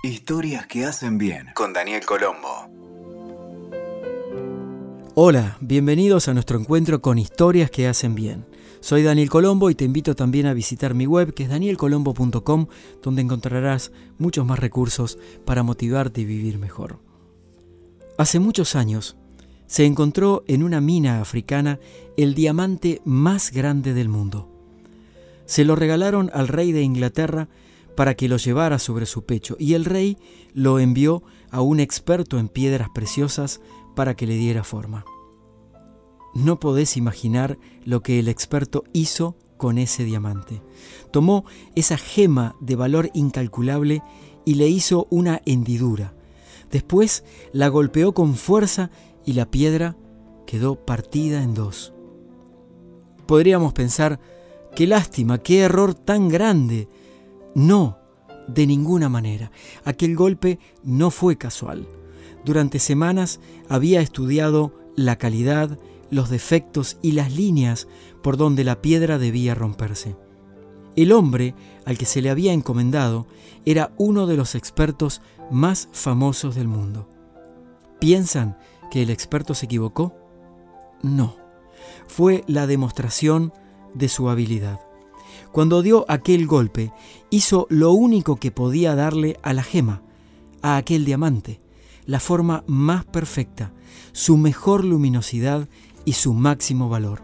Historias que hacen bien con Daniel Colombo. Hola, bienvenidos a nuestro encuentro con Historias que hacen bien. Soy Daniel Colombo y te invito también a visitar mi web que es danielcolombo.com donde encontrarás muchos más recursos para motivarte y vivir mejor. Hace muchos años se encontró en una mina africana el diamante más grande del mundo. Se lo regalaron al rey de Inglaterra para que lo llevara sobre su pecho y el rey lo envió a un experto en piedras preciosas para que le diera forma. No podés imaginar lo que el experto hizo con ese diamante. Tomó esa gema de valor incalculable y le hizo una hendidura. Después la golpeó con fuerza y la piedra quedó partida en dos. Podríamos pensar, qué lástima, qué error tan grande. No, de ninguna manera. Aquel golpe no fue casual. Durante semanas había estudiado la calidad, los defectos y las líneas por donde la piedra debía romperse. El hombre al que se le había encomendado era uno de los expertos más famosos del mundo. ¿Piensan que el experto se equivocó? No, fue la demostración de su habilidad. Cuando dio aquel golpe, hizo lo único que podía darle a la gema, a aquel diamante, la forma más perfecta, su mejor luminosidad y su máximo valor.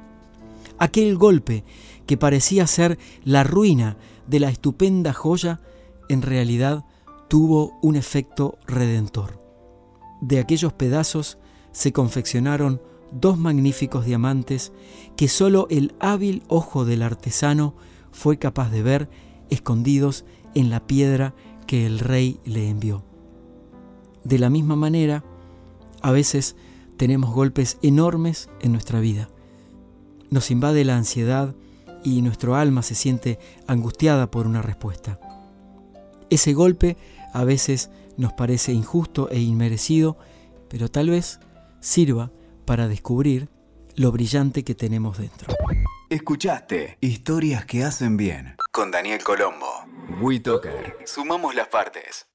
Aquel golpe que parecía ser la ruina de la estupenda joya, en realidad tuvo un efecto redentor. De aquellos pedazos se confeccionaron dos magníficos diamantes que sólo el hábil ojo del artesano fue capaz de ver escondidos en la piedra que el rey le envió. De la misma manera, a veces tenemos golpes enormes en nuestra vida. Nos invade la ansiedad y nuestro alma se siente angustiada por una respuesta. Ese golpe a veces nos parece injusto e inmerecido, pero tal vez sirva para descubrir lo brillante que tenemos dentro. Escuchaste Historias que hacen bien con Daniel Colombo. WeToker. Sumamos las partes.